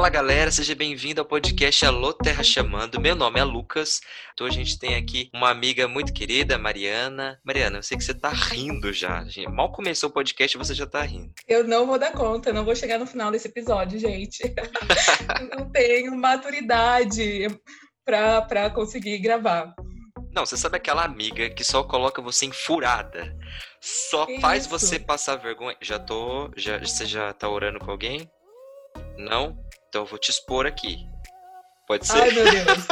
Fala galera, seja bem-vindo ao podcast Alô Terra Chamando. Meu nome é Lucas. Então a gente tem aqui uma amiga muito querida, Mariana. Mariana, eu sei que você tá rindo já. Mal começou o podcast e você já tá rindo. Eu não vou dar conta, não vou chegar no final desse episódio, gente. não tenho maturidade para conseguir gravar. Não, você sabe aquela amiga que só coloca você em furada? Só que faz isso? você passar vergonha. Já tô. Já, você já tá orando com alguém? Não? Então eu vou te expor aqui. Pode ser? Ai, meu Deus.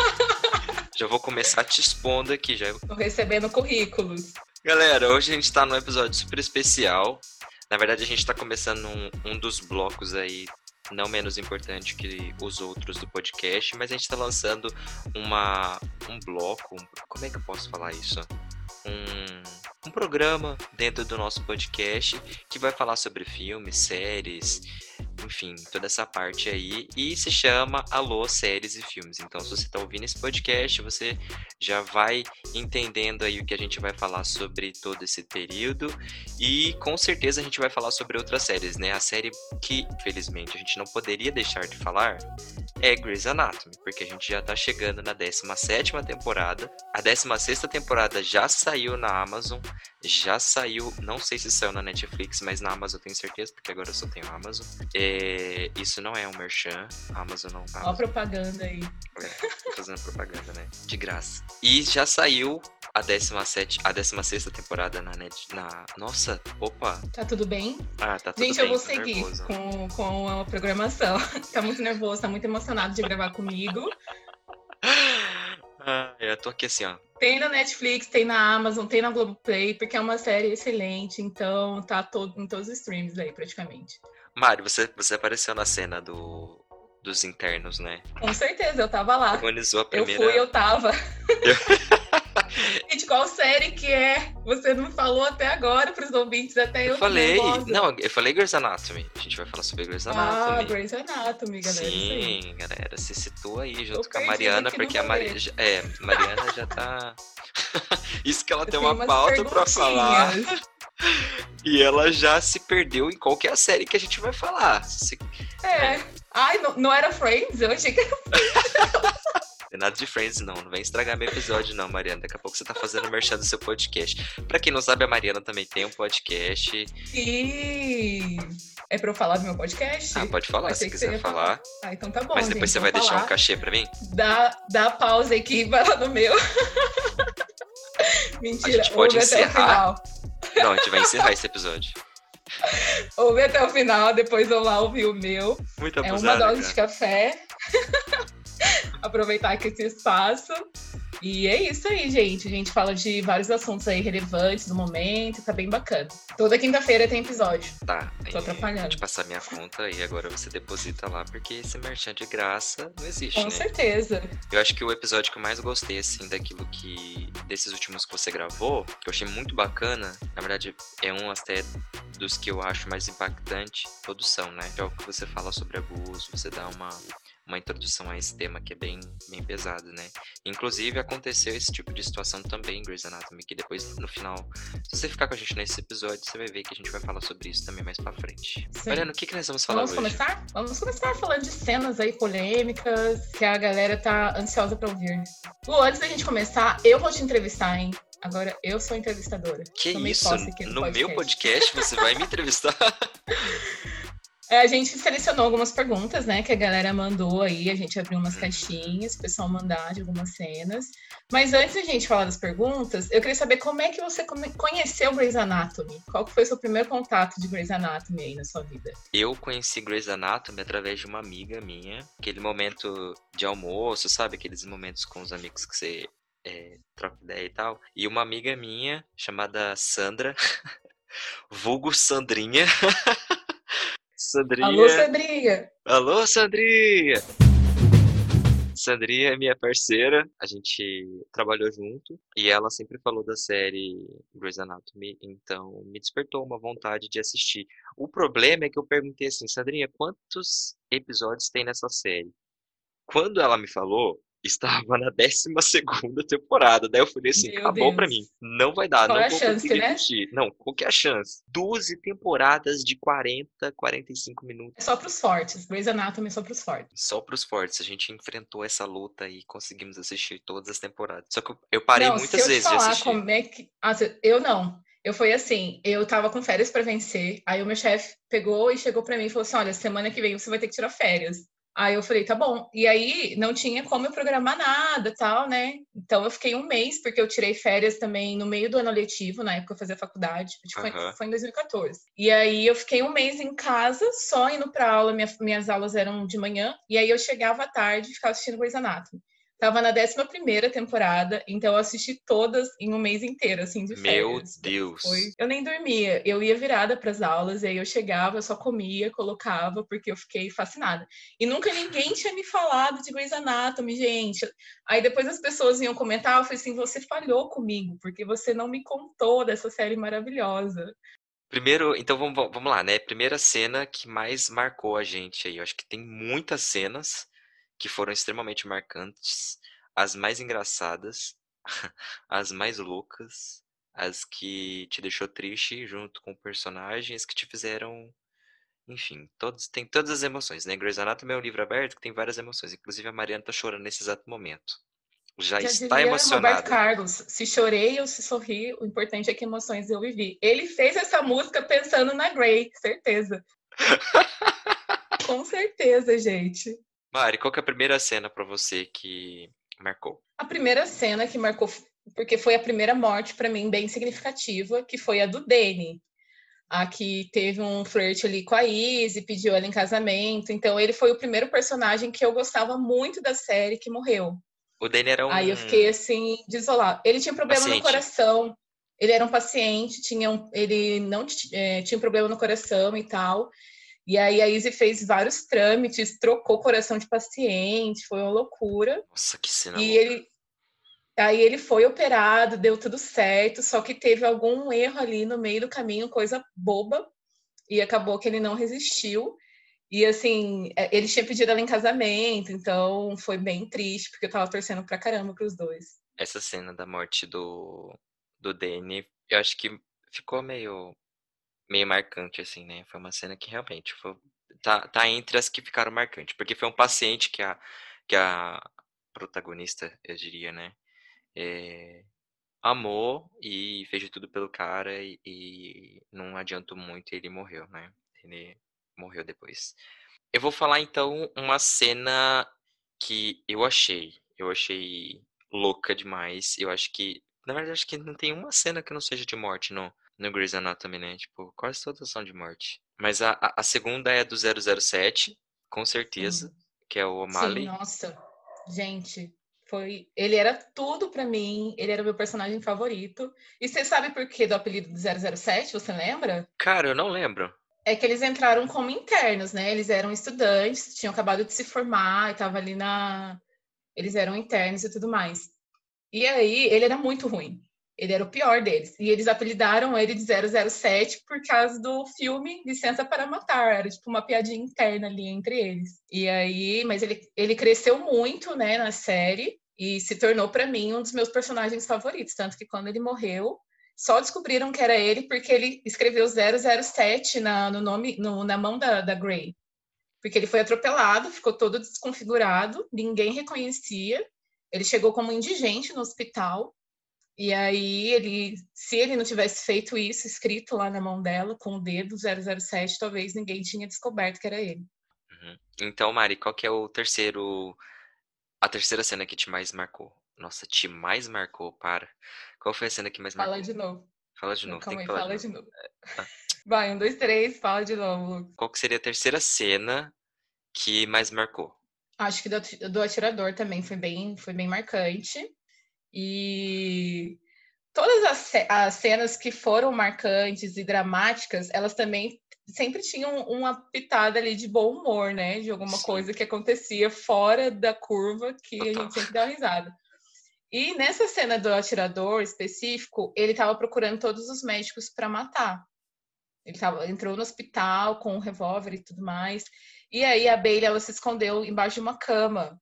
já vou começar te expondo aqui. Já. Tô recebendo currículos. Galera, hoje a gente tá num episódio super especial. Na verdade, a gente tá começando um, um dos blocos aí não menos importante que os outros do podcast, mas a gente está lançando uma, um bloco, como é que eu posso falar isso? Um, um programa dentro do nosso podcast que vai falar sobre filmes, séries, enfim, toda essa parte aí. E se chama Alô Séries e Filmes. Então, se você está ouvindo esse podcast, você já vai entendendo aí o que a gente vai falar sobre todo esse período. E com certeza a gente vai falar sobre outras séries, né? A série que, infelizmente, a gente não poderia deixar de falar é Grey's Anatomy, porque a gente já está chegando na 17 temporada. A 16 temporada já saiu na Amazon, já saiu, não sei se saiu na Netflix, mas na Amazon eu tenho certeza, porque agora eu só tenho Amazon. É, isso não é um merchan, a Amazon não. Olha a propaganda aí. É, fazendo propaganda, né? De graça. E já saiu a 17, a 16 temporada na net. Na... Nossa, opa! Tá tudo bem? Ah, tá tudo Gente, bem. eu vou seguir com, com a programação. tá muito nervoso, tá muito emocionado de gravar comigo. Ah, eu tô aqui assim, ó. Tem na Netflix, tem na Amazon, tem na Globoplay, porque é uma série excelente, então tá todo, em todos os streams aí, praticamente. Mário, você, você apareceu na cena do, dos internos, né? Com certeza, eu tava lá. Organizou a primeira... Eu fui, eu tava. Gente, qual série que é? Você não falou até agora pros ouvintes, até eu. Eu falei, não, eu falei Grey's Anatomy. A gente vai falar sobre Grey's Anatomy. Ah, Grey's Anatomy, galera. Sim, galera, se situa aí junto eu com a Mariana, porque a Mariana. É, Mariana já tá. Isso que ela tem uma pauta pra falar. E ela já se perdeu em qualquer série que a gente vai falar. Se... É. Ai, não, não era Friends? Eu achei que era Friends. Nada de Friends, não. Não vem estragar meu episódio, não, Mariana. Daqui a pouco você tá fazendo merchan do seu podcast. Pra quem não sabe, a Mariana também tem um podcast. E é pra eu falar do meu podcast? Ah, pode falar, se quiser falar. falar. Ah, então tá bom. Mas depois gente, você vai falar. deixar um cachê pra mim? Dá, dá pausa aqui e vai lá no meu. Mentira, a gente pode encerrar. Não, a gente vai encerrar esse episódio. Ouve até o final, depois eu lá ouvir o meu. Muito É uma dose cara. de café. Aproveitar aqui esse espaço. E é isso aí, gente. A gente fala de vários assuntos aí relevantes do momento, tá bem bacana. Toda quinta-feira tem episódio. Tá, Tô atrapalhando. Pode passar minha conta e agora você deposita lá, porque esse merchan de graça não existe, Com né? certeza. Eu acho que o episódio que eu mais gostei, assim, daquilo que. desses últimos que você gravou, que eu achei muito bacana, na verdade, é um até dos que eu acho mais impactante, produção, né? É o que você fala sobre abuso, você dá uma. Uma introdução a esse tema que é bem, bem pesado, né? Inclusive, aconteceu esse tipo de situação também em Grey's Anatomy, que depois, no final, se você ficar com a gente nesse episódio, você vai ver que a gente vai falar sobre isso também mais pra frente. Sim. Mariana, o que, que nós vamos falar Vamos hoje? começar? Vamos começar falando de cenas aí polêmicas que a galera tá ansiosa pra ouvir. Lu, antes da gente começar, eu vou te entrevistar, hein? Agora eu sou entrevistadora. Que Tomei isso? aqui No meu podcast você vai me entrevistar? É, a gente selecionou algumas perguntas, né, que a galera mandou aí, a gente abriu Uhum. umas caixinhas, o pessoal mandar de algumas cenas. Mas antes da gente falar das perguntas, eu queria saber como é que você conheceu Grey's Anatomy? Qual foi o seu primeiro contato de Grey's Anatomy aí na sua vida? Eu conheci Grey's Anatomy através de uma amiga minha. Aquele momento de almoço, sabe? Aqueles momentos com os amigos que você é, troca ideia e tal. E uma amiga minha, chamada Sandra, vulgo Sandrinha. Sandrinha. Alô, Cedrinha! Alô, Sandrinha! Sandrinha é minha parceira, a gente trabalhou junto e ela sempre falou da série Grey's Anatomy, então me despertou uma vontade de assistir. O problema é que eu perguntei assim, Sandrinha, quantos episódios tem nessa série? Quando ela me falou, estava na 12 temporada. Daí eu falei assim: Meu acabou Deus. pra mim. Não vai dar. Qual não é a chance, né? Não, qual que é a chance? 12 temporadas de 40, 45 minutos. É só pros fortes. Grey's Anatomy é só pros fortes. Só pros fortes. A gente enfrentou essa luta e conseguimos assistir todas as temporadas. Só que eu parei não, muitas vezes falar de assistir. Como é que... Ah, eu não. Eu fui assim, eu tava com férias para vencer, aí o meu chefe pegou e chegou para mim e falou assim: "Olha, semana que vem você vai ter que tirar férias". Aí eu falei, tá bom. E aí não tinha como eu programar nada, tal, né? Então eu fiquei um mês, porque eu tirei férias também no meio do ano letivo, na época eu fazia faculdade, foi, uhum. foi em 2014. E aí eu fiquei um mês em casa, só indo para aula, minha, minhas aulas eram de manhã, e aí eu chegava à tarde e ficava assistindo Grey's Anatomy. Tava na 11 temporada, então eu assisti todas em um mês inteiro, assim, de férias. Meu Deus! Foi... Eu nem dormia, eu ia virada para as aulas, e aí eu chegava, eu só comia, colocava, porque eu fiquei fascinada. E nunca ninguém tinha me falado de Grey's Anatomy, gente. Aí depois as pessoas iam comentar, eu falei assim, você falhou comigo, porque você não me contou dessa série maravilhosa. Primeiro, então vamos, vamos lá, né? Primeira cena que mais marcou a gente aí. Eu acho que tem muitas cenas que foram extremamente marcantes, as mais engraçadas, as mais loucas, as que te deixou triste junto com personagens que te fizeram enfim, todos, tem todas as emoções, né? Grey's Anatomy é um livro aberto que tem várias emoções. Inclusive, a Mariana tá chorando nesse exato momento. Já, Já está emocionada. Roberto Carlos, se chorei ou se sorri, o importante é que emoções eu vivi. Ele fez essa música pensando na Grey, certeza. Com certeza, gente. Mari, qual que é a primeira cena para você que marcou? A primeira cena que marcou, porque foi a primeira morte para mim bem significativa, que foi a do Danny. A que teve um flerte ali com a Izzy, pediu ela em casamento. Então, ele foi o primeiro personagem que eu gostava muito da série que morreu. O Danny era um. Aí eu fiquei assim, desolado. Ele tinha problema paciente. no coração. Ele era um paciente, tinha um, ele não é, tinha um problema no coração e tal. E aí a Izzy fez vários trâmites, trocou coração de paciente, foi uma loucura. Nossa, que cena E ele aí ele foi operado, deu tudo certo, só que teve algum erro ali no meio do caminho, coisa boba, e acabou que ele não resistiu. E assim, é, ele tinha pedido ela em casamento, então foi bem triste, porque eu tava torcendo pra caramba pros dois. Essa cena da morte do, do Danny, eu acho que ficou meio meio marcante, assim, né? Foi uma cena que realmente foi, tá, tá entre as que ficaram marcantes, porque foi um paciente que a, que a protagonista, eu diria, né? É, amou e fez de tudo pelo cara e, e não adiantou muito e ele morreu, né? Ele morreu depois. Eu vou falar então uma cena que eu achei, eu achei louca demais. Eu acho que, na verdade, acho que não tem uma cena que não seja de morte, não no Grey's Anatomy, né? Tipo, quase todas são de morte. Mas a, a, a segunda é do 007, com certeza, Sim. que é o O'Malley. Sim, nossa. Gente, foi... Ele era tudo para mim, ele era o meu personagem favorito. E você sabe por que do apelido do 007, você lembra? Cara, eu não lembro. É que eles entraram como internos, né? Eles eram estudantes, tinham acabado de se formar e tava ali na... Eles eram internos e tudo mais. E aí, ele era muito ruim. Ele era o pior deles. E eles apelidaram ele de 007 por causa do filme Licença para Matar. Era tipo uma piadinha interna ali entre eles. E aí, mas ele, ele cresceu muito, né, na série e se tornou para mim um dos meus personagens favoritos. Tanto que quando ele morreu, só descobriram que era ele porque ele escreveu 007 na, no nome, no, na mão da, da Grey. Porque ele foi atropelado, ficou todo desconfigurado, ninguém reconhecia. Ele chegou como indigente no hospital e aí, ele, se ele não tivesse feito isso escrito lá na mão dela, com o dedo 007, talvez ninguém tinha descoberto que era ele. Uhum. Então, Mari, qual que é o terceiro. A terceira cena que te mais marcou? Nossa, te mais marcou, para. Qual foi a cena que mais fala marcou? De novo. Fala de novo. Calma aí, fala de novo. De novo. É, ah. Vai, um, dois, três, fala de novo. Qual que seria a terceira cena que mais marcou? Acho que do, do atirador também foi bem, foi bem marcante. E todas as, as cenas que foram marcantes e dramáticas, elas também sempre tinham uma pitada ali de bom humor, né? De alguma Sim. coisa que acontecia fora da curva que Total. a gente sempre dá uma risada. E nessa cena do atirador específico, ele estava procurando todos os médicos para matar. Ele tava, entrou no hospital com um revólver e tudo mais. E aí a Bailey ela se escondeu embaixo de uma cama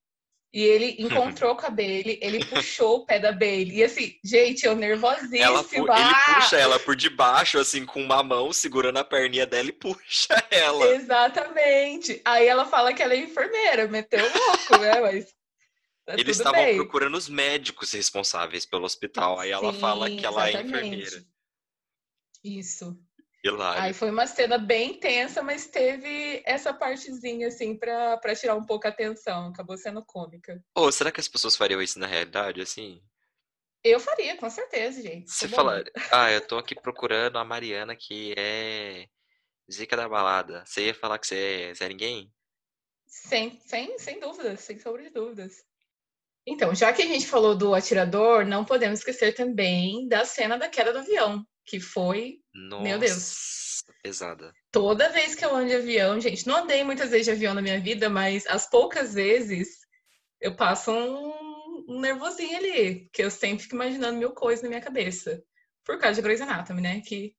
E ele encontrou com a Bailey, ele puxou o pé da Bailey. E assim, gente, eu nervosíssima. Ela, ele puxa ela por debaixo, assim, com uma mão, segurando a perninha dela e puxa ela. Exatamente. Aí ela fala que ela é enfermeira, meteu louco, né? Mas. Tá Eles estavam procurando os médicos responsáveis pelo hospital. Aí ela Sim, fala que ela exatamente. é enfermeira. Isso. Hilário. Aí foi uma cena bem tensa, mas teve essa partezinha, assim, pra, pra tirar um pouco a atenção. Acabou sendo cômica. Ô, oh, será que as pessoas fariam isso na realidade, assim? Eu faria, com certeza, gente. Você falar, ah, eu tô aqui procurando a Mariana que é zica da balada. Você ia falar que você é, você é ninguém? Sem, sem, sem dúvidas, sem sombra de dúvidas. Então, já que a gente falou do atirador, não podemos esquecer também da cena da queda do avião que foi, Nossa, meu Deus. Pesada. Toda vez que eu ando de avião, gente, não andei muitas vezes de avião na minha vida, mas as poucas vezes eu passo um, um nervosinho ali, que eu sempre fico imaginando mil coisas na minha cabeça. Por causa de Grey's Anatomy, né? Que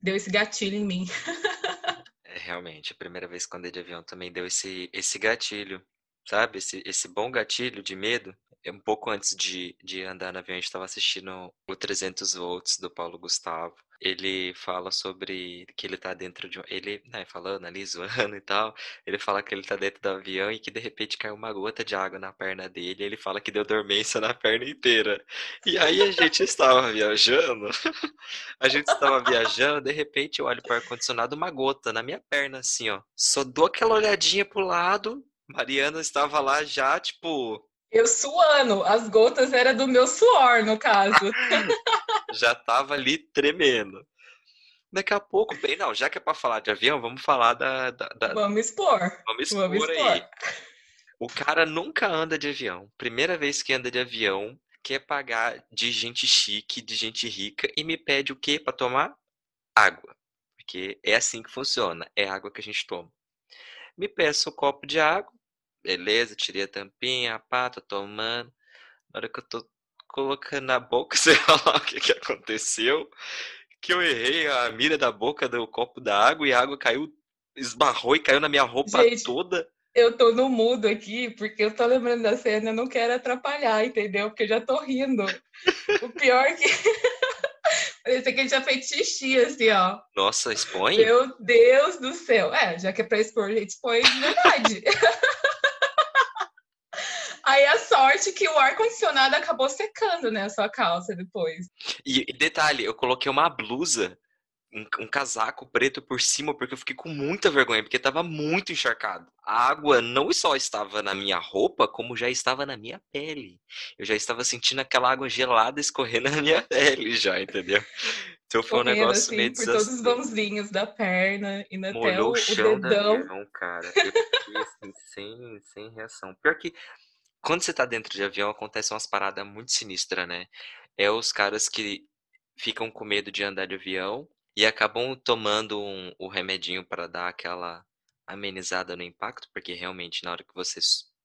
deu esse gatilho em mim. é, realmente, a primeira vez que andei de avião também deu esse, esse gatilho, sabe? Esse, esse bom gatilho de medo um pouco antes de, de andar no avião, a gente estava assistindo o 300 volts do Paulo Gustavo. Ele fala sobre que ele tá dentro de um. Ele, né, falando ali, zoando e tal. Ele fala que ele tá dentro do avião e que de repente caiu uma gota de água na perna dele. ele fala que deu dormência na perna inteira. E aí a gente estava viajando. a gente estava viajando, de repente eu olho para o ar-condicionado, uma gota na minha perna, assim, ó. Só dou aquela olhadinha pro lado. Mariana estava lá já, tipo, eu suando, as gotas eram do meu suor, no caso. já tava ali tremendo. Daqui a pouco, bem, não, já que é para falar de avião, vamos falar da. da, da... Vamos expor. Vamos expor, vamos expor aí. O cara nunca anda de avião. Primeira vez que anda de avião, quer pagar de gente chique, de gente rica, e me pede o quê para tomar? Água. Porque é assim que funciona, é água que a gente toma. Me peço um copo de água, beleza, tirei a tampinha, pá, tô tomando. Na hora que eu tô colocando na boca, sei lá o que, que aconteceu, que eu errei a mira da boca do copo da água e a água caiu, esbarrou e caiu na minha roupa Gente, toda. Eu tô no mudo aqui, porque eu tô lembrando da cena, eu não quero atrapalhar, entendeu? Porque eu já tô rindo. o pior que. Parece que a gente já fez xixi, assim, ó. Nossa, expõe? Meu Deus do céu. É, já que é pra expor, a gente expõe de verdade. Aí a sorte que o ar-condicionado acabou secando, né, a sua calça depois. E, detalhe, eu coloquei uma blusa, um, um, casaco preto por cima, porque eu fiquei com muita vergonha, porque estava muito encharcado. A água não só estava na minha roupa, como já estava na minha pele. Eu já estava sentindo aquela água gelada escorrendo na minha pele já, entendeu? Então foi um negócio assim, meio por todos os vãozinhos da perna e até o, o, dedão. Avião, cara. Eu fiquei assim, sem, sem reação. Pior que quando você tá dentro de avião, acontecem umas paradas muito sinistras, né? É os caras que ficam com medo de andar de avião e acabam tomando um, o remedinho para dar aquela amenizada no impacto, porque realmente na hora que você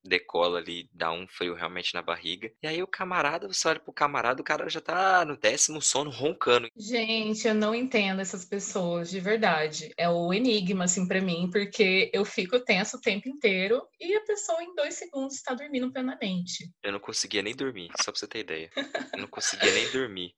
decola ali, dá um frio realmente na barriga. E aí o camarada, você olha pro camarada, o cara já tá no décimo sono roncando. Gente, eu não entendo essas pessoas, de verdade. É o enigma, assim, para mim, porque eu fico tenso o tempo inteiro e a pessoa em dois segundos está dormindo plenamente. Eu não conseguia nem dormir, só pra você ter ideia. Eu não conseguia nem dormir.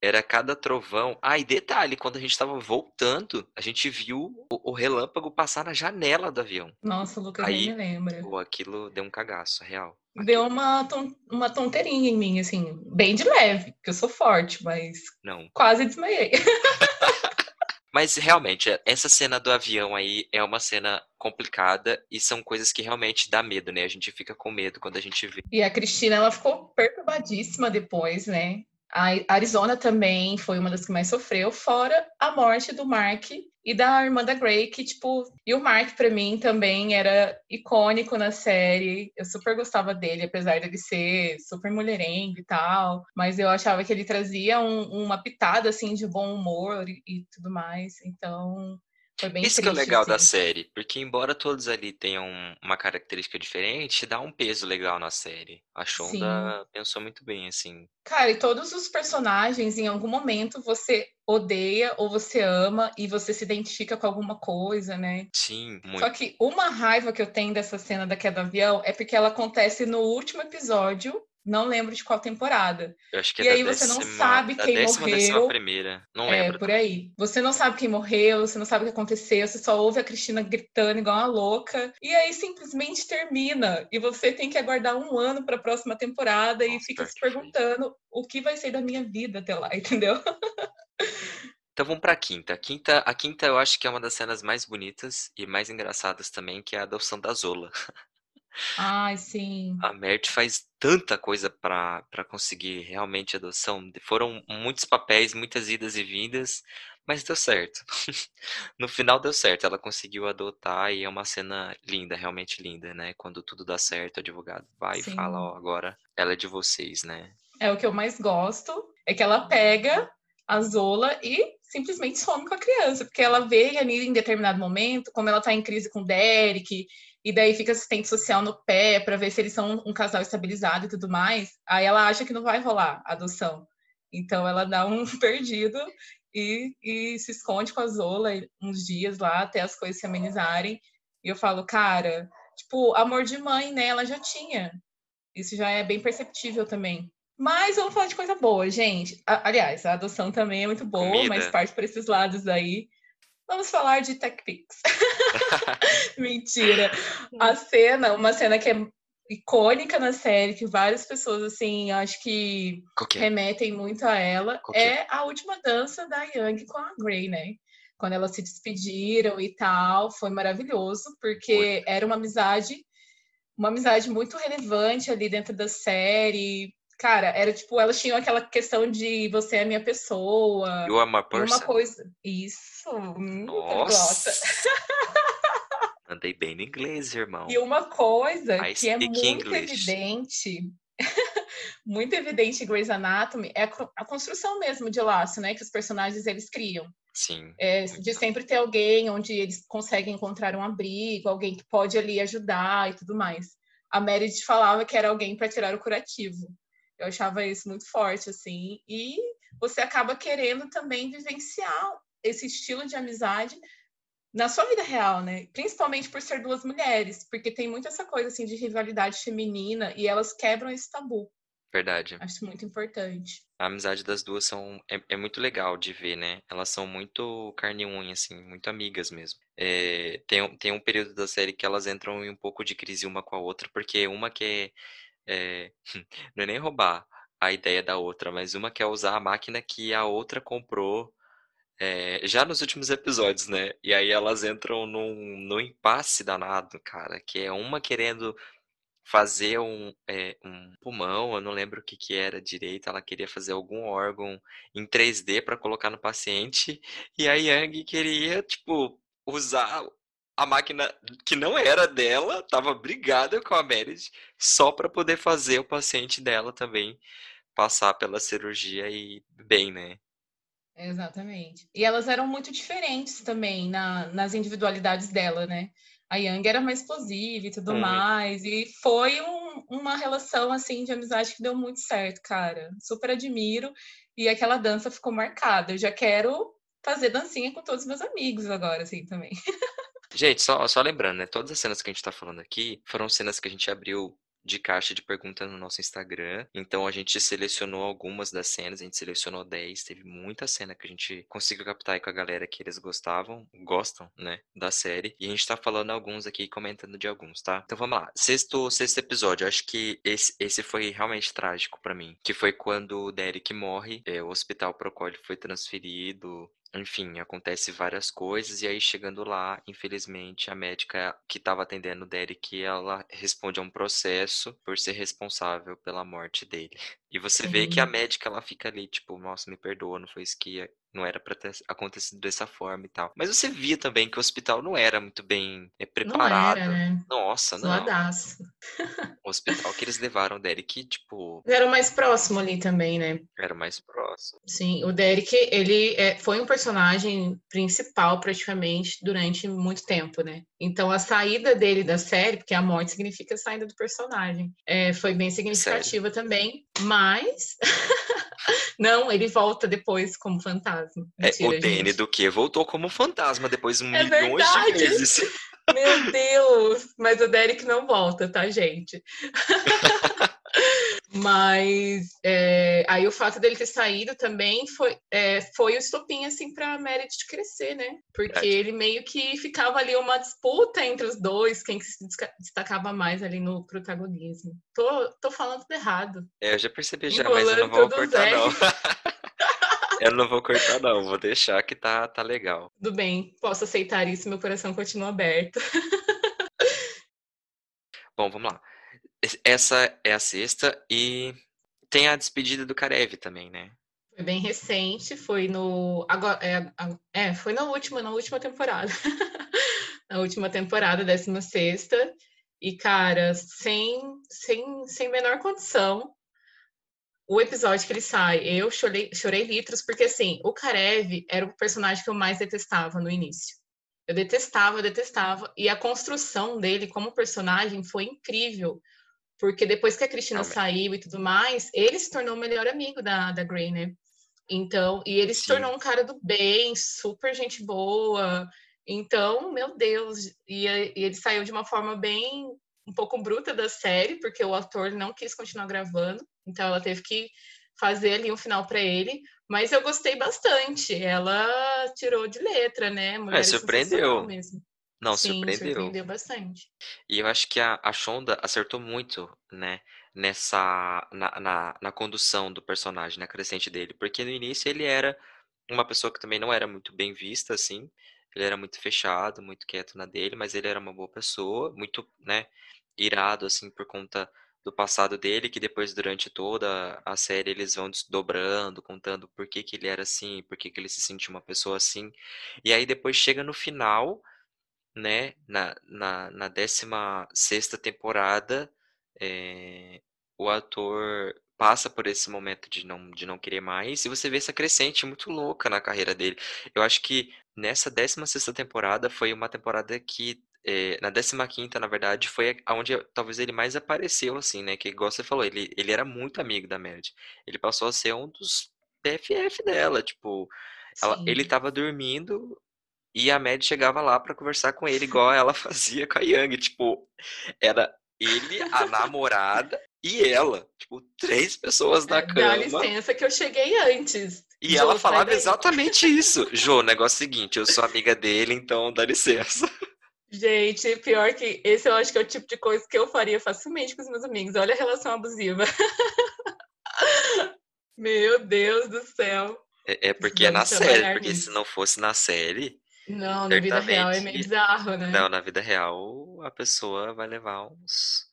Era cada trovão. Ah, e detalhe, quando a gente estava voltando, a gente viu o, o, relâmpago passar na janela do avião. Nossa, o Lucas Aí, nem me lembra. Pô, aquilo deu um cagaço, real. Deu uma, ton uma tonteirinha em mim, assim, bem de leve, porque eu sou forte, mas Não. quase desmaiei. Mas realmente, essa cena do avião aí é uma cena complicada e são coisas que realmente dá medo, né? A gente fica com medo quando a gente vê. E a Cristina, ela ficou perturbadíssima depois, né? A Arizona também foi uma das que mais sofreu, fora a morte do Mark e da irmã da Grey, que, tipo, e o Mark, para mim, também era icônico na série. Eu super gostava dele, apesar dele ser super mulherengo e tal. Mas eu achava que ele trazia um, uma pitada, assim, de bom humor e, e tudo mais. Então, foi bem Isso que é o legal assim. da série, porque embora todos ali tenham uma característica diferente, dá um peso legal na série. A Shonda Sim. pensou muito bem, assim. Cara, e todos os personagens, em algum momento, você odeia ou você ama e você se identifica com alguma coisa, né? Sim, muito. Só que uma raiva que eu tenho dessa cena da queda do avião é porque ela acontece no último episódio não lembro de qual temporada. Eu acho que é e da aí você décima, não sabe quem décima, décima morreu. primeira. Não É, lembro. por aí. Você não sabe quem morreu, você não sabe o que aconteceu, você só ouve a Cristina gritando igual uma louca. E aí simplesmente termina. E você tem que aguardar um ano para a próxima temporada e Nossa, fica pior se perguntando o que vai ser da minha vida até lá, entendeu? Então vamos pra quinta. A quinta. A quinta eu acho que é uma das cenas mais bonitas e mais engraçadas também, que é a adoção da Zola. Ai, sim. A Mert faz tanta coisa pra conseguir realmente adoção. Foram muitos papéis, muitas idas e vindas, mas deu certo. No final deu certo, ela conseguiu adotar e é uma cena linda, realmente linda, né? Quando tudo dá certo, o advogado vai e Sim. fala, ó, agora ela é de vocês, né? É o que eu mais gosto, é que ela pega a Zola e simplesmente some com a criança, porque ela vê ali em determinado momento, como ela tá em crise com o Derek, e daí fica assistente social no pé para ver se eles são um casal estabilizado e tudo mais, aí ela acha que não vai rolar a adoção. Então ela dá um perdido e, e se esconde com a Zola uns dias lá até as coisas se amenizarem. E eu falo, cara, tipo, amor de mãe, né? Ela já tinha. Isso já é bem perceptível também. Mas vamos falar de coisa boa, gente. Aliás, a adoção também é muito boa, Comida. mas parte por esses lados aí. Vamos falar de TechPix. Mentira. A cena, uma cena que é icônica na série, que várias pessoas, assim, acho que é? remetem muito a ela, é? é a última dança da Yang com a Grey, né? Quando elas se despediram e tal, foi maravilhoso, porque era uma amizade, uma amizade muito relevante ali dentro da série. Cara, era tipo, elas tinham aquela questão de você é minha pessoa. You are my E person. uma coisa. Isso, Nossa! Andei bem no inglês, irmão. E uma coisa I que é muito English. evidente, muito evidente em Grey's Anatomy, é a a construção mesmo de laço, né? Que os personagens eles criam. Sim. É, de sempre ter alguém onde eles conseguem encontrar um abrigo, alguém que pode ali ajudar e tudo mais. A Meredith falava que era alguém para tirar o curativo. Eu achava isso muito forte, assim. E você acaba querendo também vivenciar esse estilo de amizade na sua vida real, né? Principalmente por ser duas mulheres, porque tem muito essa coisa assim de rivalidade feminina e elas quebram esse tabu. Verdade. Acho muito importante. A amizade das duas são, é, é muito legal de ver, né? Elas são muito carne e unha, assim, muito amigas mesmo. É, tem, um- tem um período da série que elas entram em um pouco de crise uma com a outra, porque uma quer, é, não é nem roubar a ideia da outra, mas uma quer usar a máquina que a outra comprou é, já nos últimos episódios, né? E aí elas entram num, num impasse danado, cara, que é uma querendo fazer um, é, um pulmão, eu não lembro o que que era direito, ela queria fazer algum órgão em 3D para colocar no paciente, e a Yang queria, tipo, usar a máquina que não era dela, tava brigada com a Meredith, só para poder fazer o paciente dela também passar pela cirurgia e bem, né? Exatamente. E elas eram muito diferentes também na- nas individualidades dela, né? A Yang era mais explosiva e tudo Muito. mais. E foi um- uma relação, assim, de amizade que deu muito certo, cara. Super admiro. E aquela dança ficou marcada. Eu já quero fazer dancinha com todos os meus amigos agora, assim, também. Gente, só, só lembrando, né? Todas as cenas que a gente tá falando aqui foram cenas que a gente abriu de caixa de pergunta no nosso Instagram. Então a gente selecionou algumas das cenas, a gente selecionou 10. Teve muita cena que a gente conseguiu captar com a galera que eles gostavam, gostam, né, da série. E a gente tá falando alguns aqui comentando de alguns, tá? Então vamos lá. Sexto, sexto episódio, acho que esse, esse foi realmente trágico pra mim. Que foi quando o Derek morre, é, o hospital ele foi transferido. Enfim, acontece várias coisas e aí chegando lá, infelizmente, a médica que estava atendendo o Derek, ela responde a um processo por ser responsável pela morte dele. E você vê que a Sim. médica ela fica ali, tipo, nossa, me perdoa, não foi isso que não era pra ter acontecido dessa forma e tal. Mas você via também que o hospital não era muito bem é, Não preparado. era, né? Nossa, não. Zoadaço. O hospital que eles levaram o Derek, tipo, Era o mais próximo ali também, né? era mais próximo. Sim, o Derek, ele é, foi um personagem principal praticamente durante muito tempo, né? Então a saída dele da série, porque a morte significa a saída do personagem, é, foi bem significativa também, mas Não, ele volta depois como fantasma. Mentira, é, o Danny do que? Voltou como fantasma depois de é milhões verdade. de vezes. Meu Deus! Mas o Derek não volta, tá, gente? Mas é, aí o fato dele ter saído também foi, é, foi o estopim assim para Meredith crescer, né? Porque Verdade. ele meio que ficava ali uma disputa entre os dois, quem se destacava mais ali no protagonismo. Tô, tô falando tudo errado. É, eu já percebi já, mas eu não vou cortar não. eu não vou cortar não, vou deixar que tá, tá legal. Tudo bem, posso aceitar isso, meu coração continua aberto. Bom, vamos lá. Essa é a sexta e tem a despedida do Karev também, né? Foi bem recente, foi no agora é, é foi na última, na última temporada. na última temporada, 16 sexta. E cara, sem sem sem menor condição, o episódio que ele sai, eu chorei, chorei litros, porque assim, o Karev era o personagem que eu mais detestava no início. Eu detestava, eu detestava, e a construção dele como personagem foi incrível, porque depois que a Cristina Amém. saiu e tudo mais, ele se tornou o melhor amigo da, da Grey, né? Então, e ele Sim. se tornou um cara do bem, super gente boa. Então, meu Deus, e, e ele saiu de uma forma bem um pouco bruta da série, porque o ator não quis continuar gravando, então ela teve que fazer ali um final para ele, mas eu gostei bastante. Ela tirou de letra, né? Mulher é, surpreendeu. Mesmo. Não, Sim, surpreendeu. surpreendeu bastante. E eu acho que a, a Shonda acertou muito, né, nessa na, na, na condução do personagem, na crescente dele, porque no início ele era uma pessoa que também não era muito bem vista, assim, ele era muito fechado, muito quieto na dele, mas ele era uma boa pessoa, muito, né, irado, assim, por conta do passado dele, que depois, durante toda a série, eles vão desdobrando, contando por que que ele era assim, por que que ele se sentia uma pessoa assim, e aí depois chega no final né, na, na, na 16 temporada, é, o ator passa por esse momento de não, de não querer mais, e você vê essa crescente muito louca na carreira dele. Eu acho que nessa 16 temporada foi uma temporada que, é, na 15 na verdade, foi onde talvez ele mais apareceu, assim, né, que igual você falou, ele, ele era muito amigo da Meredith. Ele passou a ser um dos PFF dela, tipo, ela, ele tava dormindo, e a Mad chegava lá para conversar com ele, igual ela fazia com a Yang. Tipo, era ele, a namorada e ela. Tipo, três pessoas na é, cama. Dá licença que eu cheguei antes. E Jô, ela falava exatamente isso. Jô, negócio é seguinte, eu sou amiga dele, então dá licença. Gente, pior que esse eu acho que é o tipo de coisa que eu faria facilmente com os meus amigos. Olha a relação abusiva. Meu Deus do céu. É, é porque é na série, porque nisso. se não fosse na série, não, na vida real é meio bizarro, né? Não, na vida real a pessoa vai levar uns,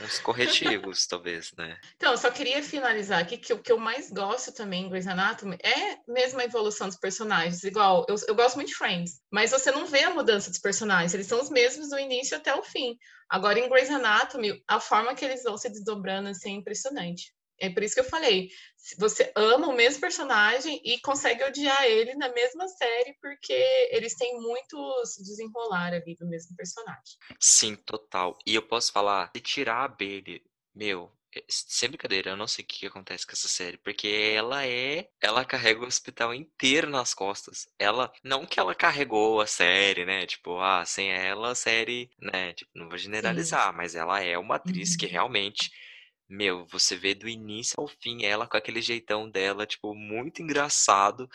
uns corretivos, talvez, né? Então, só queria finalizar aqui que o que eu mais gosto também em Grey's Anatomy é mesmo a evolução dos personagens. Igual, eu, eu gosto muito de Friends, mas você não vê a mudança dos personagens, eles são os mesmos do início até o fim. Agora, em Grey's Anatomy, a forma que eles vão se desdobrando assim, é impressionante. É por isso que eu falei, você ama o mesmo personagem e consegue odiar ele na mesma série, porque eles têm muitos desenrolar ali do mesmo personagem. Sim, total. E eu posso falar, se tirar a Bailey, meu, é, sem brincadeira, eu não sei o que, que acontece com essa série, porque ela é. Ela carrega o hospital inteiro nas costas. Ela. Não que ela carregou a série, né? Tipo, ah, sem ela a série, né? Tipo, não vou generalizar, Sim. mas ela é uma atriz uhum. que realmente meu, você vê do início ao fim ela com aquele jeitão dela, tipo, muito engraçado.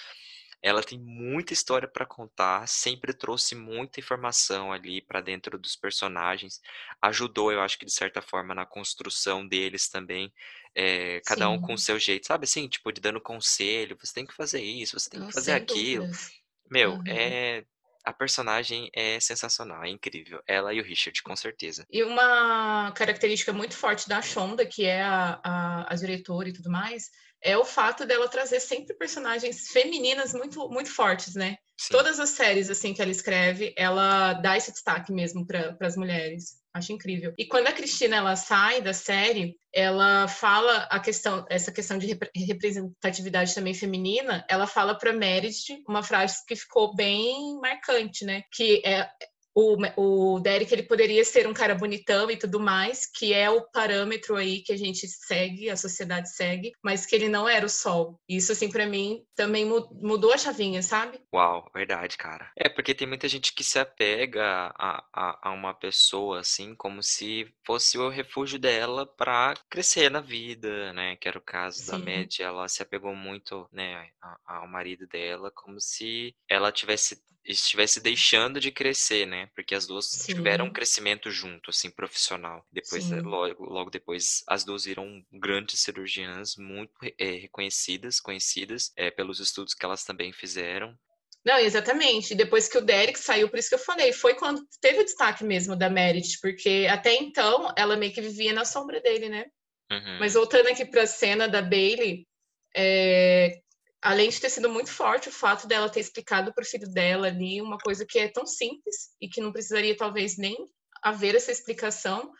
Ela tem muita história para contar, sempre trouxe muita informação ali para dentro dos personagens. Ajudou, eu acho que de certa forma, na construção deles também. É, cada um com o seu jeito, sabe assim? Tipo, de dando conselho, você tem que fazer isso, você tem que fazer aquilo. Dúvidas. Meu, uhum. é a personagem é sensacional, é incrível. Ela e o Richard, com certeza. E uma característica muito forte da Shonda, que é a, a, a diretora e tudo mais, é o fato dela trazer sempre personagens femininas muito, muito fortes, né? Sim. Todas as séries assim que ela escreve, ela dá esse destaque mesmo para as mulheres. Acho incrível. E quando a Cristina ela sai da série, ela fala a questão, essa questão de representatividade também feminina, ela fala para Meredith uma frase que ficou bem marcante, né? Que é o, o Derek ele poderia ser um cara bonitão e tudo mais, que é o parâmetro aí que a gente segue, a sociedade segue, mas que ele não era o sol. Isso, assim, para mim, também mudou a chavinha, sabe? Uau, verdade, cara. É, porque tem muita gente que se apega a, a, a uma pessoa, assim, como se fosse o refúgio dela para crescer na vida, né? Que era o caso Sim. da Mad, ela se apegou muito, né, ao marido dela, como se ela tivesse estivesse deixando de crescer, né? Porque as duas Sim. tiveram um crescimento junto, assim, profissional. Depois, eh, logo, logo depois, as duas viram grandes cirurgiãs muito é, reconhecidas, conhecidas é, pelos estudos que elas também fizeram. Não, exatamente. Depois que o Derek saiu, por isso que eu falei, foi quando teve o destaque mesmo da Merit, porque até então ela meio que vivia na sombra dele, né? Uhum. Mas voltando aqui para a cena da Bailey, é, além de ter sido muito forte o fato dela ter explicado para o filho dela ali uma coisa que é tão simples e que não precisaria talvez nem haver essa explicação,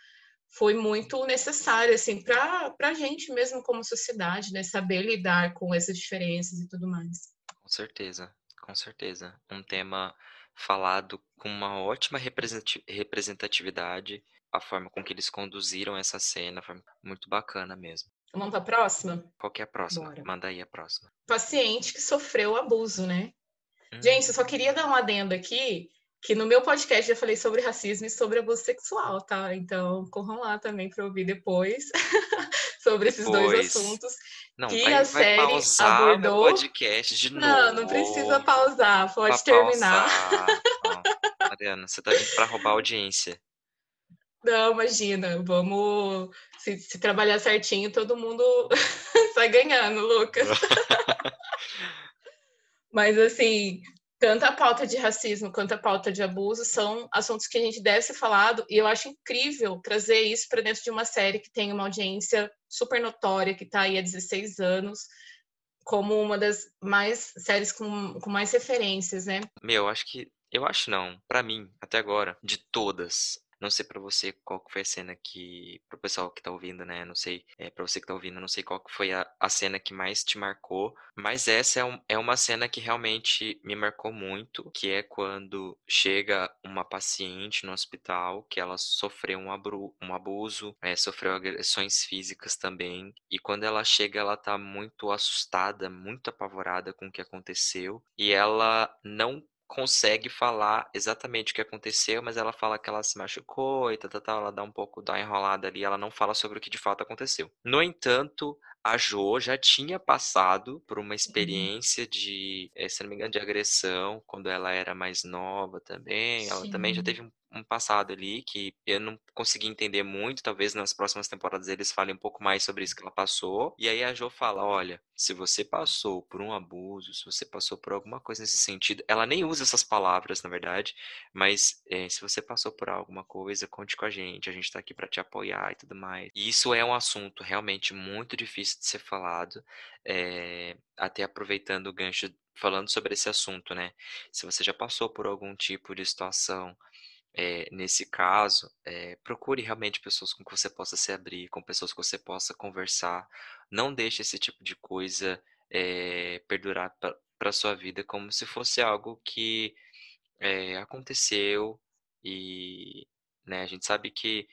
foi muito necessário assim para a gente mesmo como sociedade, né, saber lidar com essas diferenças e tudo mais. Com certeza, com certeza, um tema falado com uma ótima representatividade, a forma com que eles conduziram essa cena foi muito bacana mesmo. Vamos para a próxima? Qual que é a próxima? Bora. Manda aí a próxima. Paciente que sofreu abuso, né? Hum. Gente, eu só queria dar um adendo aqui, que no meu podcast já falei sobre racismo e sobre abuso sexual, tá? Então, corram lá também para ouvir depois sobre esses depois. dois assuntos. Não, que vai, a série abordou. o podcast de novo. Não, não precisa pausar, pode terminar. Não, Mariana, você tá vindo para roubar a audiência. Não, imagina, vamos. Se, se trabalhar certinho, todo mundo sai ganhando, Lucas. Mas, assim, tanto a pauta de racismo quanto a pauta de abuso são assuntos que a gente deve ser falado, e eu acho incrível trazer isso para dentro de uma série que tem uma audiência super notória, que está aí há 16 anos, como uma das mais séries com, com mais referências, né? Meu, acho que. Eu acho não, para mim, até agora, de todas, não sei para você qual que foi a cena que, pro pessoal que tá ouvindo, né? Não sei, é, para você que tá ouvindo, não sei qual que foi a, a cena que mais te marcou, mas essa é, um, é uma cena que realmente me marcou muito, que é quando chega uma paciente no hospital que ela sofreu um, abru, um abuso, é, sofreu agressões físicas também, e quando ela chega, ela tá muito assustada, muito apavorada com o que aconteceu, e ela não consegue falar exatamente o que aconteceu, mas ela fala que ela se machucou e tal, tal, tal, ela dá um pouco da enrolada ali, ela não fala sobre o que de fato aconteceu. No entanto, a Jo já tinha passado por uma uhum. experiência de, eh, se não me engano, de agressão quando ela era mais nova também. Ela Sim. também já teve um um passado ali que eu não consegui entender muito. Talvez nas próximas temporadas eles falem um pouco mais sobre isso que ela passou. E aí a Jo fala: olha, se você passou por um abuso, se você passou por alguma coisa nesse sentido, ela nem usa essas palavras, na verdade, mas é, se você passou por alguma coisa, conte com a gente, a gente tá aqui para te apoiar e tudo mais. E isso é um assunto realmente muito difícil de ser falado, é, até aproveitando o gancho falando sobre esse assunto, né? Se você já passou por algum tipo de situação é, nesse caso, é, procure realmente pessoas com que você possa se abrir, com pessoas que você possa conversar. Não deixe esse tipo de coisa é, perdurar para sua vida como se fosse algo que aconteceu e né, a gente sabe que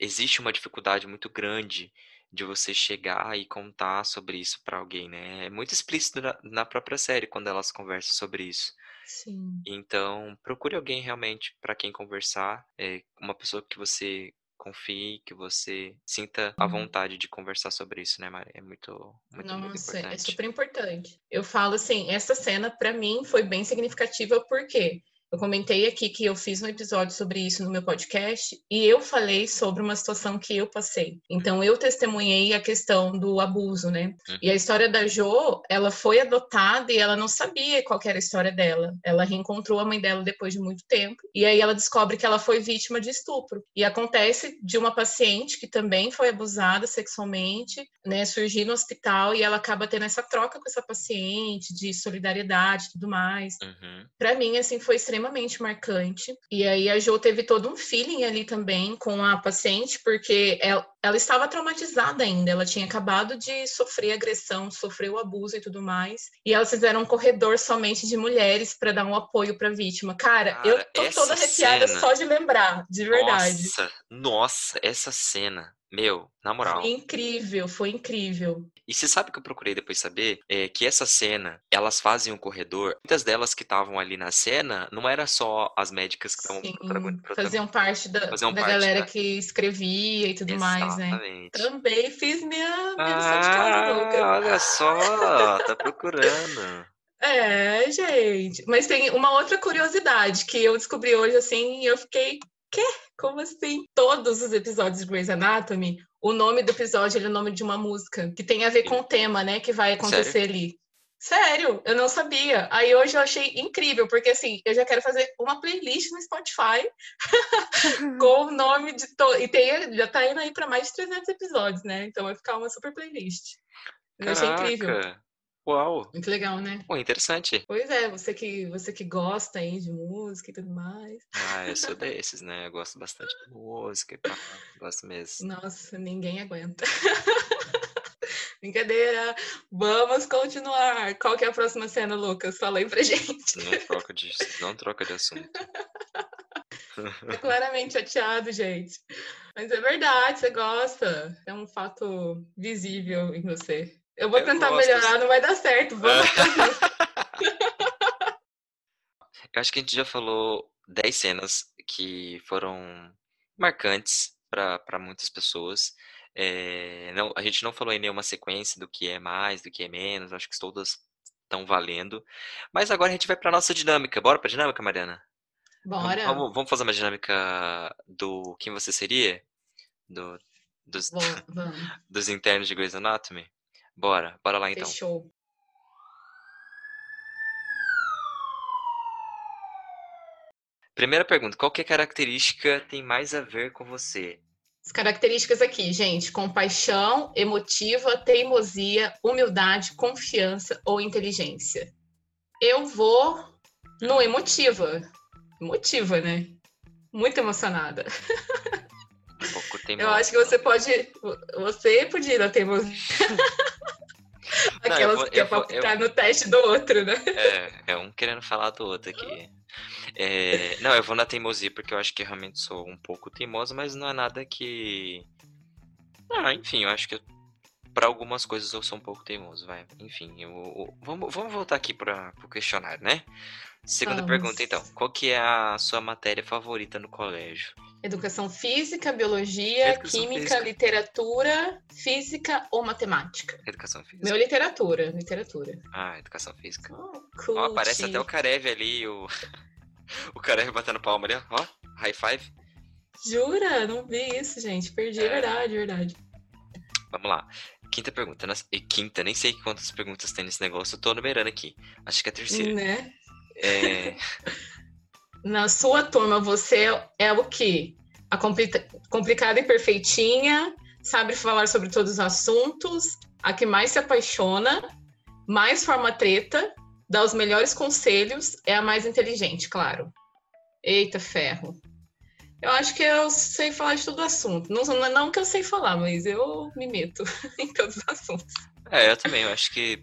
existe uma dificuldade muito grande de você chegar e contar sobre isso para alguém, né? É muito explícito na, na própria série quando elas conversam sobre isso. Sim. Então, procure alguém realmente para quem conversar, é, uma pessoa que você confie, que você sinta a uhum. vontade de conversar sobre isso, né, Mari? É muito, muito, Nossa, muito é importante. é super importante. Eu falo assim, essa cena para mim foi bem significativa porque eu comentei aqui que eu fiz um episódio sobre isso no meu podcast e eu falei sobre uma situação que eu passei. Então eu testemunhei a questão do abuso, né? E a uhum. história da Jo, ela foi adotada e ela não sabia qual era a história dela. Ela reencontrou a mãe dela depois de muito tempo e aí ela descobre que ela foi vítima de estupro. E acontece de uma paciente que também foi abusada sexualmente, né, surgir no hospital e ela acaba tendo essa troca com essa paciente de solidariedade e tudo mais. Uhum. Para mim assim foi extremamente extremamente marcante. E aí a Jo teve todo um feeling ali também com a paciente, porque ela, ela estava traumatizada ainda. Ela tinha acabado de sofrer agressão, sofreu abuso e tudo mais. E elas fizeram um corredor somente de mulheres para dar um apoio para a vítima. Cara, Cara, eu tô toda arrepiada cena... só de lembrar, de verdade. Nossa, nossa, essa cena meu, na moral. Foi incrível, foi incrível. E você sabe que eu procurei depois saber? É que essa cena, elas fazem um corredor. Muitas delas que estavam ali na cena, não era só as médicas que estavam Faziam parte da, faziam da parte galera da... que escrevia e tudo Exatamente. mais, né? Também fiz minha, minha ah, Olha só, tá procurando. É, gente. Mas tem uma outra curiosidade que eu descobri hoje, assim, e eu fiquei, quê? Como assim? Todos os episódios de Grey's Anatomy, o nome do episódio é o nome de uma música que tem a ver com o tema, né, que vai acontecer Sério? ali. Sério, eu não sabia. Aí hoje eu achei incrível, porque assim, eu já quero fazer uma playlist no Spotify com o nome de todo. E tem, já tá indo aí para mais de 300 episódios, né? Então vai ficar uma super playlist. Eu achei incrível. Uau! Muito legal, né? Pô, interessante. Pois é, você que, você que gosta aí de música e tudo mais. Ah, eu sou desses, né? Eu gosto bastante de música e pá, gosto mesmo. Nossa, ninguém aguenta. Brincadeira. Vamos continuar. Qual que é a próxima cena, Lucas? Fala aí pra gente. Não troca de, não troca de assunto. É claramente chateado, gente. Mas é verdade, você gosta. É um fato visível em você. Eu vou eu tentar melhorar, assim. não vai dar certo. Vamos Eu acho que a gente já falou 10 cenas que foram marcantes para muitas pessoas. É, não, a gente não falou em nenhuma sequência do que é mais, do que é menos. Acho que todas estão valendo. Mas agora a gente vai para nossa dinâmica. Bora para dinâmica, Mariana? Bora. Vamos, vamos, fazer uma dinâmica do quem você seria? Do, dos, dos internos de Grey's Anatomy? Bora, bora lá então. Fechou. Primeira pergunta: qual que é característica tem mais a ver com você? As características aqui, gente: compaixão, emotiva, teimosia, humildade, confiança ou inteligência. Eu vou no emotiva. Emotiva, né? Muito emocionada. Um pouco Eu acho que você pode. Você podia ir na teimosia. Aquelas vou, que é pra ficar no teste do outro, né? É, é um querendo falar do outro aqui. É, não, eu vou na teimosia porque eu acho que realmente sou um pouco teimoso, mas não é nada que. Ah, enfim, eu acho que para algumas coisas eu sou um pouco teimoso, vai. Enfim, eu, eu, vamos, vamos voltar aqui para o questionário, né? Segunda vamos. pergunta, então. Qual que é a sua matéria favorita no colégio? Educação física, biologia, Educação química, física. literatura, física ou matemática? Educação física. Meu literatura, literatura. Ah, educação física. Oh, cool. Ó, aparece até o Karev ali, o o Karev batendo palma ali, ó, high five. Jura? Não vi isso, gente. Perdi, é, verdade, verdade. Vamos lá. Quinta pergunta. Quinta, nem sei quantas perguntas tem nesse negócio. Eu tô numerando aqui. Acho que é a terceira. Né? É... Na sua turma, você é o quê? A complicada e perfeitinha, sabe falar sobre todos os assuntos, a que mais se apaixona, mais forma treta, dá os melhores conselhos, é a mais inteligente, claro. Eita ferro. Eu acho que eu sei falar de todo assunto. Não, não que eu sei falar, mas eu me meto em todos os assuntos. É, eu também. Eu acho que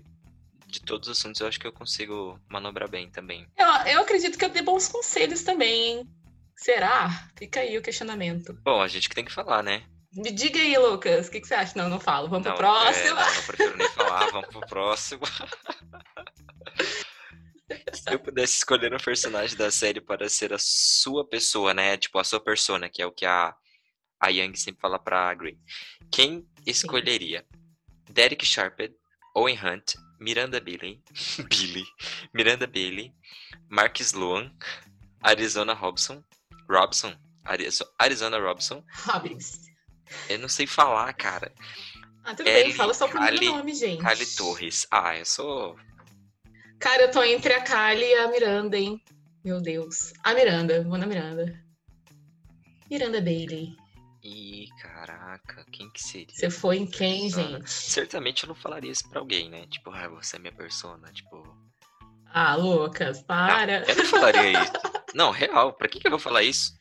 de todos os assuntos, eu acho que eu consigo manobrar bem também. Eu, eu acredito que eu dei bons conselhos também, hein? Será? Fica aí o questionamento. Bom, a gente que tem que falar, né? Me diga aí, Lucas, o que, que, você acha? Não, não falo. Vamos não, pro próximo. É, não, eu prefiro nem falar, vamos pro próximo. Se eu pudesse escolher um personagem da série para ser a sua pessoa, né? Tipo, a sua persona, que é o que a, a Young sempre fala pra Grey. Quem escolheria? Derek Sharped, Owen Hunt, Miranda Bailey, Billy, Miranda Bailey, Mark Sloan, Arizona Robson, Robson, Arizona Robson. Robbins. Eu não sei falar, cara. Ah, tudo Ellie, bem, fala só o primeiro nome, gente. Kali Torres. Ah, eu sou. Cara, eu tô entre a Kali e a Miranda, hein? Meu Deus. A Miranda, vou na Miranda. Miranda Bailey. Ih, caraca, quem que seria? Você foi em quem, persona? gente? Certamente eu não falaria isso pra alguém, né? Tipo, ah, você é minha persona, tipo. Ah, Lucas, para. Não, eu não falaria isso. Não, real. Pra que, que eu vou falar isso?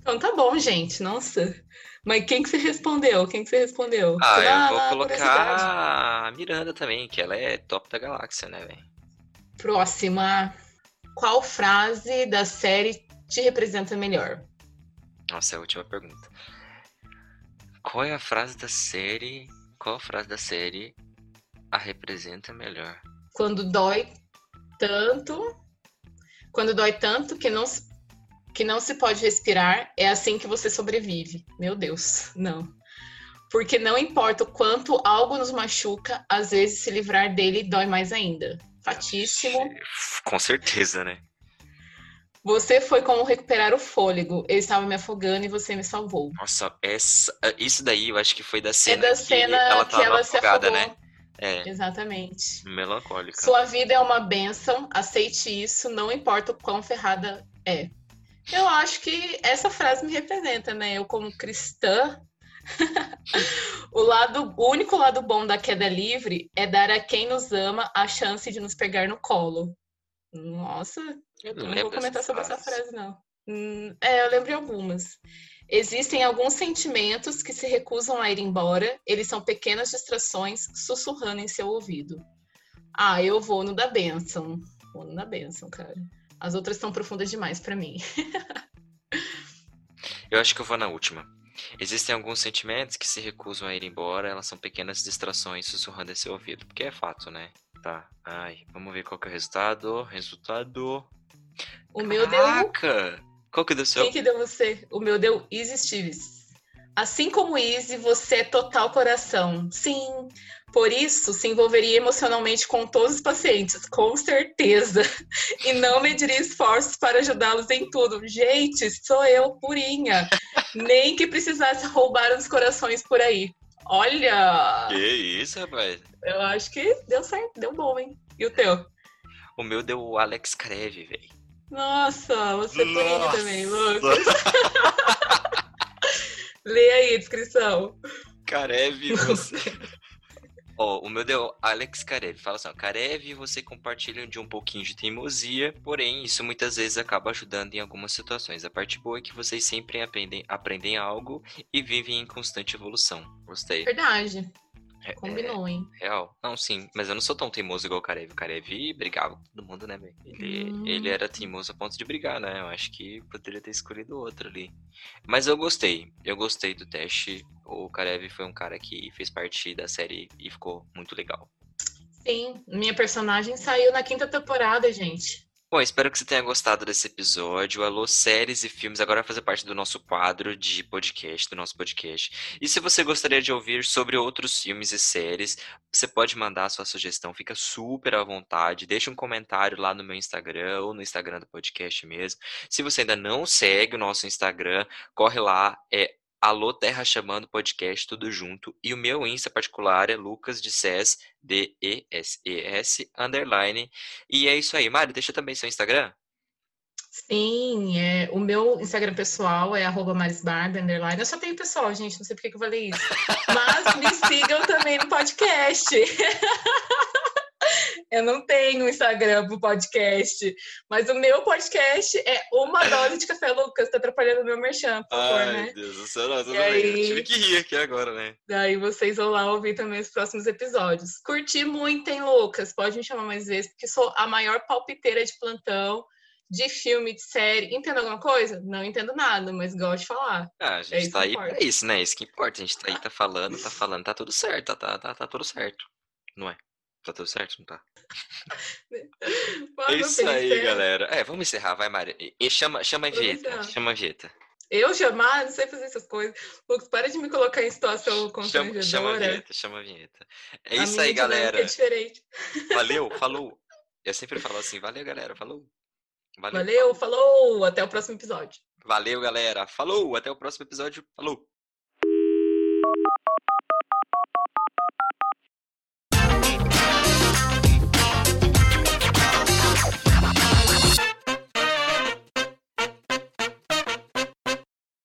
Então tá bom, gente. Nossa. Mas quem que você respondeu? Quem que você respondeu? Ah, Você eu vou colocar a Miranda também, que ela é top da galáxia, né, velho? Próxima. Qual frase da série te representa melhor? Nossa, é a última pergunta. Qual é a frase da série? Qual a frase da série a representa melhor? Quando dói tanto, quando dói tanto que não que não se pode respirar, é assim que você sobrevive. Meu Deus, não. Porque não importa o quanto algo nos machuca, às vezes se livrar dele dói mais ainda. Fatíssimo. Com certeza, né? Você foi como recuperar o fôlego. Eu estava me afogando e você me salvou. Nossa, essa, isso daí eu acho que foi da É cena da que cena ela que ela se afogada, afogou. né? É, Exatamente. melancólica. Sua vida é uma bênção, aceite isso, não importa o quão ferrada é. Eu acho que essa frase me representa, né? Eu, como cristã, o, lado, o único lado bom da queda livre é dar a quem nos ama a chance de nos pegar no colo. Nossa, eu Não não, vou comentar sobre essa frase. não. Hum, é, eu lembro de algumas. Existem alguns sentimentos que se recusam a ir embora, eles são pequenas distrações sussurrando em seu ouvido. Ah, eu vou no da benção. Vou no da benção, cara. As outras estão profundas demais pra mim. Eu acho que eu vou na última. Existem alguns sentimentos que se recusam a ir embora, elas são pequenas distrações sussurrando em seu ouvido. Porque é fato, né? Tá. Ai, vamos ver qual que é o resultado. Resultado. O meu deu. Caraca! Qual que deu seu? Quem que deu você? O meu deu Easy Steves. Assim como Easy, você é total coração. Sim. Por isso, se envolveria emocionalmente com todos os pacientes, com certeza. E não mediria esforços para ajudá-los em tudo. Gente, sou eu, purinha. Nem que precisasse roubar os corações por aí. Olha, Que isso, rapaz? eu acho que deu certo, deu bom, hein? E o teu? O meu deu o Alex Kreve, velho. Nossa, você é Nossa. também, Lucas. Lê aí a descrição. Karev, você. Ó, o meu deu Alex Karev. Fala assim, ó, Karev e você compartilham de um pouquinho de teimosia, porém isso muitas vezes acaba ajudando em algumas situações. A parte boa é que vocês sempre aprendem, aprendem algo e vivem em constante evolução. Gostei. Verdade. É- Combinou, hein? é real. Não, sim, mas eu não sou tão teimoso igual o Karev. O Karev brigava com todo mundo, né, velho? Ele, Hum. ele era teimoso a ponto de brigar, né? Eu acho que poderia ter escolhido outro ali. Mas eu gostei. Eu gostei do teste. O Karev foi um cara que fez parte da série e ficou muito legal. Sim, minha personagem saiu na quinta temporada, gente. Bom, espero que você tenha gostado desse episódio. Alô, séries e filmes agora vai fazer parte do nosso quadro de podcast, do nosso podcast. E se você gostaria de ouvir sobre outros filmes e séries, você pode mandar a sua sugestão, fica super à vontade. Deixa um comentário lá no meu Instagram ou no Instagram do podcast mesmo. Se você ainda não segue o nosso Instagram, corre lá, é Alô Terra Chamando Podcast, tudo junto. E o meu Insta particular é Lucas de Ses, D-E-S-E-S, underline. E é isso aí. Mário, deixa também seu Instagram. Sim, é, o meu Instagram pessoal é arroba marisbarba, underline. Eu só tenho pessoal, gente, não sei por que que eu falei isso. Mas me sigam também no podcast. Eu não tenho Instagram pro podcast, mas o meu podcast é uma dose de café, Lucas. Tá atrapalhando o meu merchan, por favor, né? Deus do céu, não, bem. Eu aí? tive que rir aqui agora, né? Daí vocês vão lá ouvir também os próximos episódios. Curti muito, hein, Lucas? Pode me chamar mais vezes, porque sou a maior palpiteira de plantão, de filme, de série. Entendo alguma coisa? Não entendo nada, mas gosto de falar. Ah, a gente É isso tá aí importa. pra isso, né? Isso que importa. A gente tá aí, tá falando, tá falando, tá tudo certo, tá, tá, tá, tá tudo certo. Não é? Tá tudo certo? Não tá? É isso aí, pensei- galera. É, vamos encerrar, vai, Mário. E, chama, chama a encerrar. Chama a Vieta. Eu chamar, não sei fazer essas coisas. Lucas, para de me colocar em situação Chama, constrangedora. chama a Vieta, chama a Vieta. É A isso aí, galera. É diferente. Valeu, falou. Eu sempre falo assim, valeu, galera, falou. Valeu, Valeu, falou, até o próximo episódio. valeu, galera. Falou, até o próximo episódio. Falou.